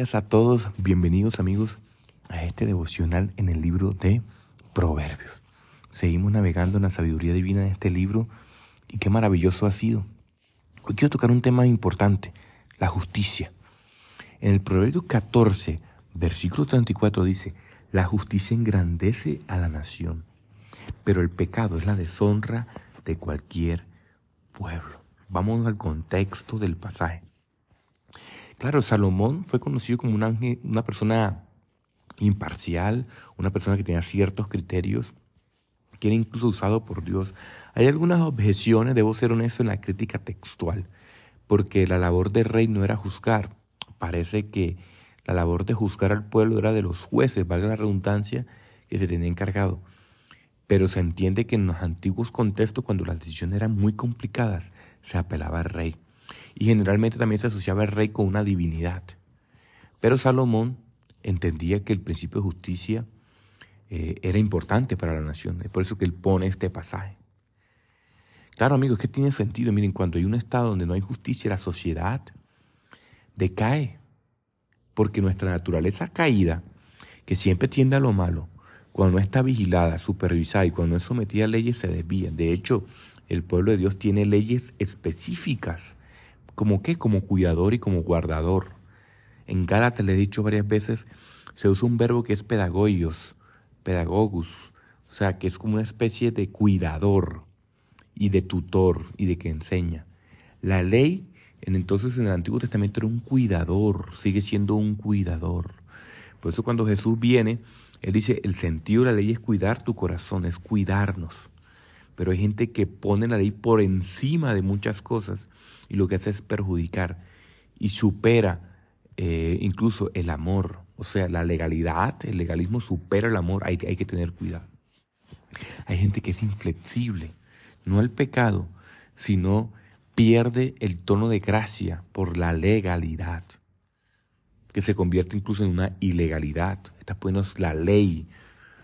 a todos, bienvenidos amigos a este devocional en el libro de Proverbios. Seguimos navegando en la sabiduría divina de este libro y qué maravilloso ha sido. Hoy quiero tocar un tema importante, la justicia. En el Proverbio 14, versículo 34 dice, la justicia engrandece a la nación, pero el pecado es la deshonra de cualquier pueblo. Vamos al contexto del pasaje. Claro, Salomón fue conocido como una, una persona imparcial, una persona que tenía ciertos criterios, que era incluso usado por Dios. Hay algunas objeciones, debo ser honesto, en la crítica textual, porque la labor del rey no era juzgar. Parece que la labor de juzgar al pueblo era de los jueces, valga la redundancia, que se tenía encargado. Pero se entiende que en los antiguos contextos, cuando las decisiones eran muy complicadas, se apelaba al rey y generalmente también se asociaba el rey con una divinidad. Pero Salomón entendía que el principio de justicia eh, era importante para la nación, es por eso que él pone este pasaje. Claro, amigos, que tiene sentido. Miren, cuando hay un estado donde no hay justicia, la sociedad decae, porque nuestra naturaleza caída, que siempre tiende a lo malo, cuando no está vigilada, supervisada y cuando no es sometida a leyes, se desvía. De hecho, el pueblo de Dios tiene leyes específicas ¿Como qué? Como cuidador y como guardador. En Gálatas le he dicho varias veces, se usa un verbo que es pedagogios, pedagogus, o sea, que es como una especie de cuidador y de tutor y de que enseña. La ley, en entonces en el Antiguo Testamento era un cuidador, sigue siendo un cuidador. Por eso cuando Jesús viene, Él dice, el sentido de la ley es cuidar tu corazón, es cuidarnos. Pero hay gente que pone la ley por encima de muchas cosas y lo que hace es perjudicar y supera eh, incluso el amor. O sea, la legalidad, el legalismo supera el amor, hay, hay que tener cuidado. Hay gente que es inflexible, no al pecado, sino pierde el tono de gracia por la legalidad, que se convierte incluso en una ilegalidad. Está poniendo la ley,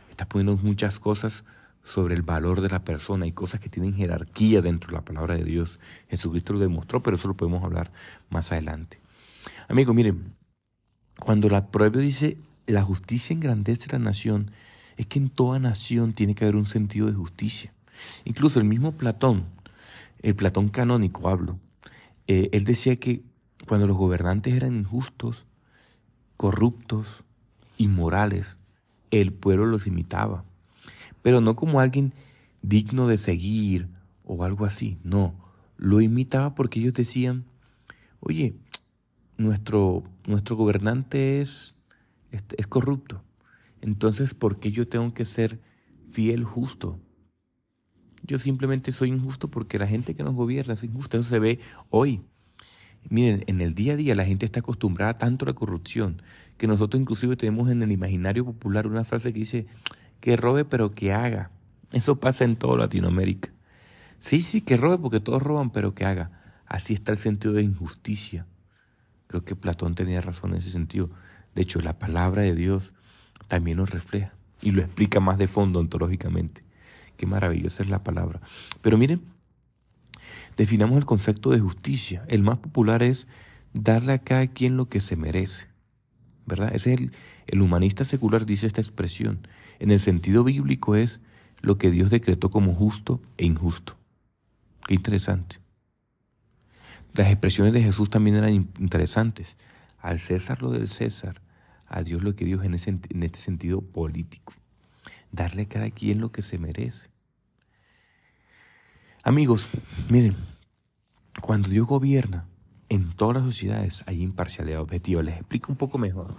está poniendo muchas cosas sobre el valor de la persona y cosas que tienen jerarquía dentro de la palabra de Dios. Jesucristo lo demostró, pero eso lo podemos hablar más adelante. Amigo, miren, cuando la proverbio dice la justicia engrandece la nación, es que en toda nación tiene que haber un sentido de justicia. Incluso el mismo Platón, el Platón canónico hablo, eh, él decía que cuando los gobernantes eran injustos, corruptos, inmorales, el pueblo los imitaba pero no como alguien digno de seguir o algo así, no, lo imitaba porque ellos decían, oye, nuestro, nuestro gobernante es, es, corrupto, entonces ¿por qué yo tengo que ser fiel, justo? Yo simplemente soy injusto porque la gente que nos gobierna es injusta, eso se ve hoy. Miren, en el día a día la gente está acostumbrada tanto a la corrupción que nosotros inclusive tenemos en el imaginario popular una frase que dice, que robe pero que haga. Eso pasa en toda Latinoamérica. Sí, sí, que robe porque todos roban, pero que haga. Así está el sentido de injusticia. Creo que Platón tenía razón en ese sentido. De hecho, la palabra de Dios también nos refleja y lo explica más de fondo ontológicamente. Qué maravillosa es la palabra. Pero miren, definamos el concepto de justicia. El más popular es darle a cada quien lo que se merece. ¿Verdad? Ese es el, el humanista secular dice esta expresión. En el sentido bíblico es lo que Dios decretó como justo e injusto. Qué interesante. Las expresiones de Jesús también eran interesantes. Al César lo del César, a Dios lo que Dios en, en este sentido político. Darle a cada quien lo que se merece. Amigos, miren, cuando Dios gobierna, en todas las sociedades hay imparcialidad objetiva. Les explico un poco mejor.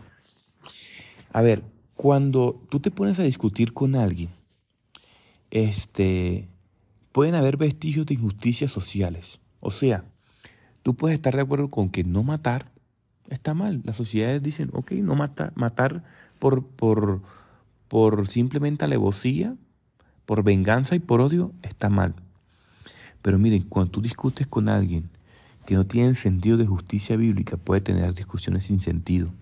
A ver, cuando tú te pones a discutir con alguien, este, pueden haber vestigios de injusticias sociales. O sea, tú puedes estar de acuerdo con que no matar está mal. Las sociedades dicen, ok, no matar, matar por, por, por simplemente alevosía, por venganza y por odio está mal. Pero miren, cuando tú discutes con alguien que no tiene sentido de justicia bíblica, puede tener discusiones sin sentido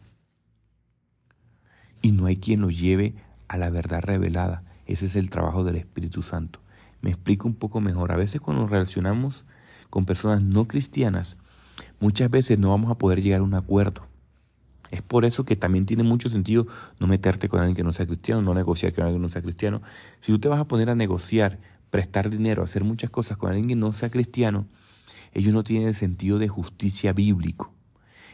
y no hay quien nos lleve a la verdad revelada. Ese es el trabajo del Espíritu Santo. Me explico un poco mejor. A veces cuando nos relacionamos con personas no cristianas, muchas veces no vamos a poder llegar a un acuerdo. Es por eso que también tiene mucho sentido no meterte con alguien que no sea cristiano, no negociar con alguien que no sea cristiano. Si tú te vas a poner a negociar, prestar dinero, hacer muchas cosas con alguien que no sea cristiano, ellos no tienen el sentido de justicia bíblico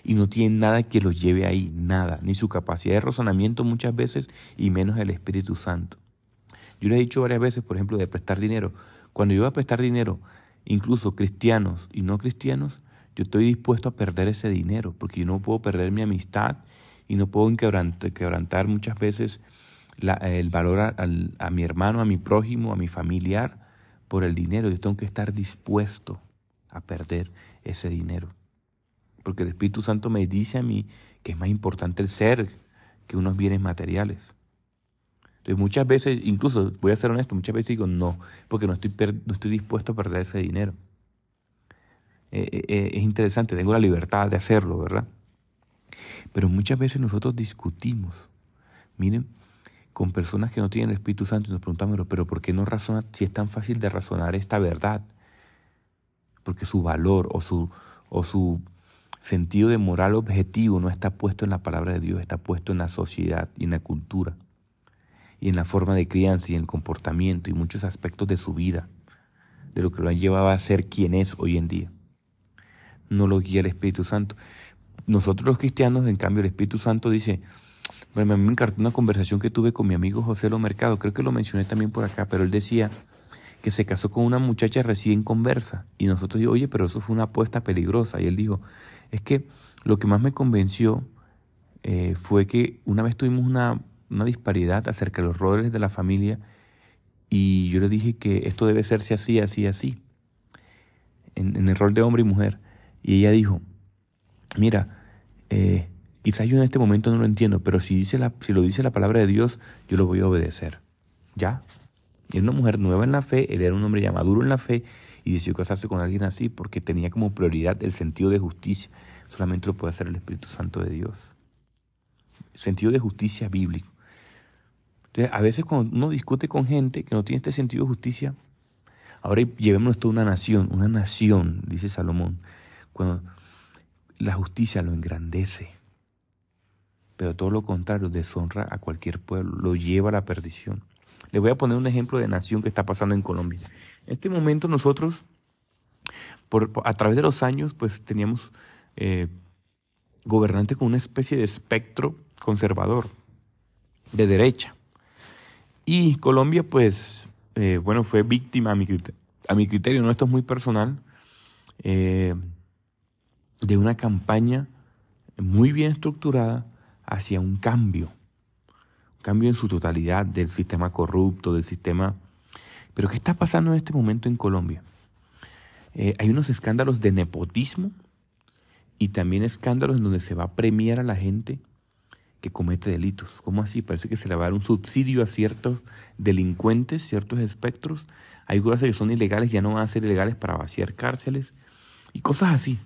y no tienen nada que los lleve ahí, nada, ni su capacidad de razonamiento muchas veces y menos el Espíritu Santo. Yo les he dicho varias veces, por ejemplo, de prestar dinero. Cuando yo voy a prestar dinero, incluso cristianos y no cristianos, yo estoy dispuesto a perder ese dinero, porque yo no puedo perder mi amistad y no puedo quebrantar, muchas veces el valor a, a mi hermano, a mi prójimo, a mi familiar por el dinero. Yo tengo que estar dispuesto a perder ese dinero. Porque el Espíritu Santo me dice a mí que es más importante el ser que unos bienes materiales. Entonces muchas veces, incluso voy a ser honesto, muchas veces digo no, porque no estoy, no estoy dispuesto a perder ese dinero. Eh, eh, eh, es interesante, tengo la libertad de hacerlo, ¿verdad? Pero muchas veces nosotros discutimos, miren, con personas que no tienen el Espíritu Santo y nos preguntamos, pero ¿por qué no razona si es tan fácil de razonar esta verdad? Porque su valor o su, o su sentido de moral objetivo no está puesto en la palabra de Dios, está puesto en la sociedad y en la cultura y en la forma de crianza y en el comportamiento y muchos aspectos de su vida, de lo que lo han llevado a ser quien es hoy en día. No lo guía el Espíritu Santo. Nosotros los cristianos, en cambio, el Espíritu Santo dice, bueno, me encantó una conversación que tuve con mi amigo José Lo Mercado, creo que lo mencioné también por acá, pero él decía que se casó con una muchacha recién conversa y nosotros dijimos, oye, pero eso fue una apuesta peligrosa. Y él dijo, es que lo que más me convenció eh, fue que una vez tuvimos una una disparidad acerca de los roles de la familia y yo le dije que esto debe serse así, así, así, en, el rol de hombre y mujer. Y ella dijo, mira, eh, quizás yo en este momento no lo entiendo, pero si, dice la, si lo dice la palabra de Dios, yo lo voy a obedecer. ¿Ya? Es una mujer nueva en la fe, él era un hombre ya maduro en la fe y decidió casarse con alguien así porque tenía como prioridad el sentido de justicia. Solamente lo puede hacer el Espíritu Santo de Dios. Sentido de justicia bíblico. Entonces, a veces cuando uno discute con gente que no tiene este sentido de justicia, ahora llevémonos toda una nación, una nación, dice Salomón, cuando la justicia lo engrandece, pero todo lo contrario, deshonra a cualquier pueblo, lo lleva a la perdición. Les voy a poner un ejemplo de nación que está pasando en Colombia. En este momento nosotros, por, a través de los años, pues teníamos eh, gobernantes con una especie de espectro conservador, de derecha. Y Colombia, pues, eh, bueno, fue víctima, a mi, criterio, no esto es muy personal, eh, de una campaña muy bien estructurada hacia un cambio, cambio en su totalidad del sistema corrupto, del sistema... Pero ¿qué está pasando en este momento en Colombia? Eh, hay unos escándalos de nepotismo y también escándalos en donde se va a premiar a la gente que comete delitos. ¿Cómo así? Parece que se le va a dar un subsidio a ciertos delincuentes, ciertos espectros. Hay cosas que son ilegales, ya no van a ser ilegales para vaciar cárceles y cosas así.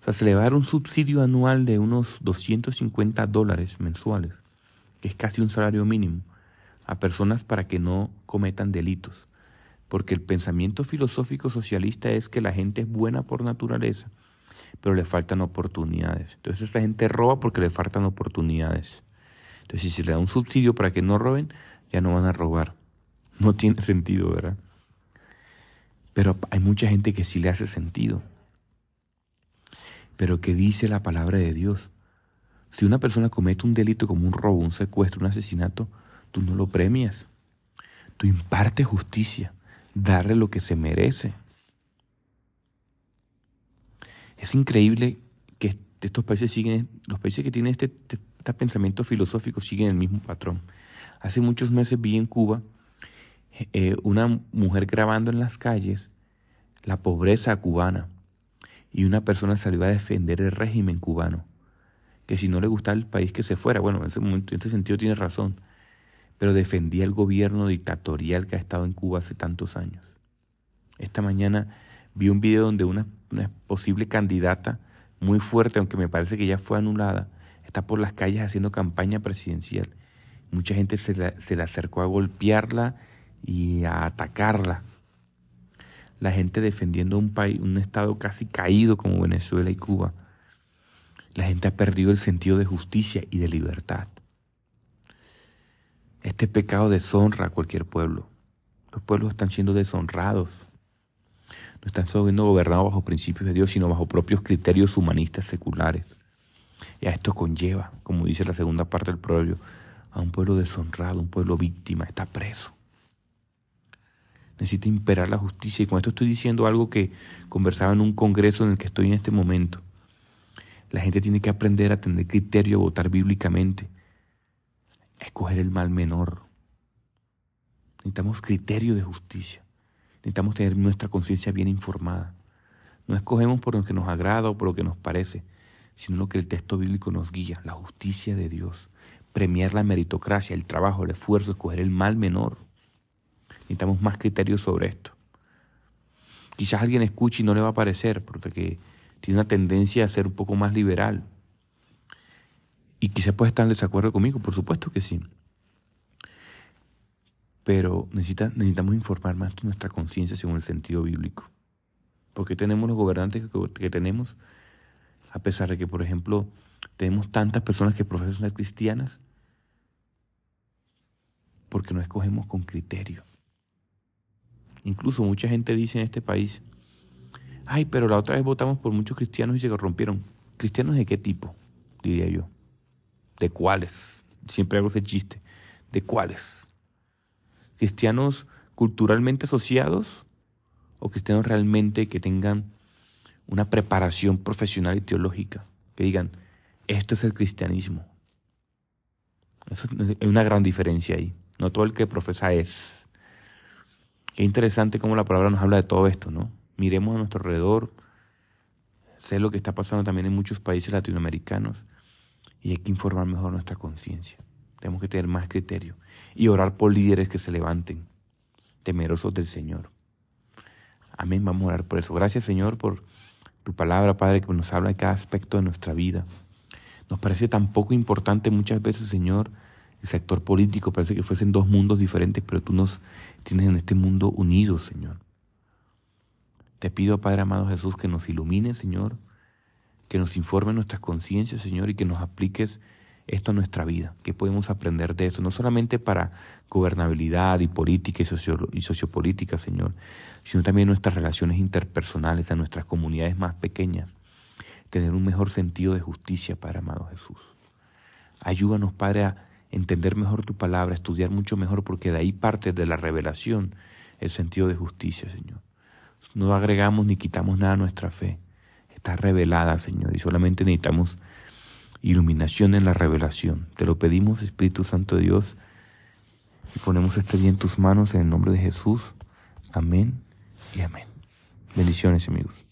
O sea, se le va a dar un subsidio anual de unos 250 dólares mensuales, que es casi un salario mínimo, a personas para que no cometan delitos. Porque el pensamiento filosófico socialista es que la gente es buena por naturaleza pero le faltan oportunidades. Entonces esta gente roba porque le faltan oportunidades. Entonces si se le da un subsidio para que no roben, ya no van a robar. No tiene sentido, ¿verdad? Pero hay mucha gente que sí le hace sentido. Pero que dice la palabra de Dios. Si una persona comete un delito como un robo, un secuestro, un asesinato, tú no lo premias. Tú impartes justicia, darle lo que se merece. Es increíble que estos países siguen, los países que tienen este, este, pensamiento filosófico siguen el mismo patrón. Hace muchos meses vi en Cuba eh, una mujer grabando en las calles la pobreza cubana y una persona salió a defender el régimen cubano, que si no le gustaba el país que se fuera, bueno, en ese, momento, en ese sentido tiene razón, pero defendía el gobierno dictatorial que ha estado en Cuba hace tantos años. Esta mañana vi un video donde una posible candidata muy fuerte, aunque me parece que ya fue anulada, está por las calles haciendo campaña presidencial. Mucha gente se, le acercó a golpearla y a atacarla. La gente defendiendo un país, un estado casi caído como Venezuela y Cuba. La gente ha perdido el sentido de justicia y de libertad. Este pecado deshonra a cualquier pueblo. Los pueblos están siendo deshonrados. No están siendo gobernados bajo principios de Dios, sino bajo propios criterios humanistas seculares. Y a esto conlleva, como dice la segunda parte del proverbio, a un pueblo deshonrado, un pueblo víctima, está preso. Necesita imperar la justicia. Y con esto estoy diciendo algo que conversaba en un congreso en el que estoy en este momento. La gente tiene que aprender a tener criterio, a votar bíblicamente, a escoger el mal menor. Necesitamos criterio de justicia. Necesitamos tener nuestra conciencia bien informada. No escogemos por lo que nos agrada o por lo que nos parece, sino lo que el texto bíblico nos guía, la justicia de Dios. Premiar la meritocracia, el trabajo, el esfuerzo, escoger el mal menor. Necesitamos más criterios sobre esto. Quizás alguien escuche y no le va a parecer, porque tiene una tendencia a ser un poco más liberal. Y quizás puede estar en desacuerdo conmigo, por supuesto que sí. Pero necesita, necesitamos informar más de nuestra conciencia según el sentido bíblico. Porque tenemos los gobernantes que, que, tenemos, a pesar de que, por ejemplo, tenemos tantas personas que profesan ser cristianas, porque no escogemos con criterio. Incluso mucha gente dice en este país, ay, pero la otra vez votamos por muchos cristianos y se corrompieron. ¿Cristianos de qué tipo? Diría yo. ¿De cuáles? Siempre hago ese chiste. ¿De cuáles? ¿Cristianos culturalmente asociados o cristianos realmente que tengan una preparación profesional y teológica? Que digan, esto es el cristianismo. hay una gran diferencia ahí. No todo el que profesa es. Qué interesante cómo la palabra nos habla de todo esto, ¿no? Miremos a nuestro alrededor, sé lo que está pasando también en muchos países latinoamericanos y hay que informar mejor nuestra conciencia. Tenemos que tener más criterio y orar por líderes que se levanten, temerosos del Señor. Amén, vamos a orar por eso. Gracias Señor por tu palabra, Padre, que nos habla de cada aspecto de nuestra vida. Nos parece tan poco importante muchas veces, Señor, el sector político, parece que fuesen dos mundos diferentes, pero tú nos tienes en este mundo unidos, Señor. Te pido, Padre amado Jesús, que nos ilumine, Señor, que nos informe nuestras conciencias, Señor, y que nos apliques esto a nuestra vida, que podemos aprender de eso, no solamente para gobernabilidad y política y, sociopolítica, Señor, sino también nuestras relaciones interpersonales, a nuestras comunidades más pequeñas, tener un mejor sentido de justicia, Padre amado Jesús. Ayúdanos, Padre, a entender mejor tu palabra, estudiar mucho mejor, porque de ahí parte de la revelación el sentido de justicia, Señor. No agregamos ni quitamos nada a nuestra fe. Está revelada, Señor, y solamente necesitamos iluminación en la revelación. Te lo pedimos, Espíritu Santo de Dios, y ponemos este día en tus manos en el nombre de Jesús. Amén y amén. Bendiciones, amigos.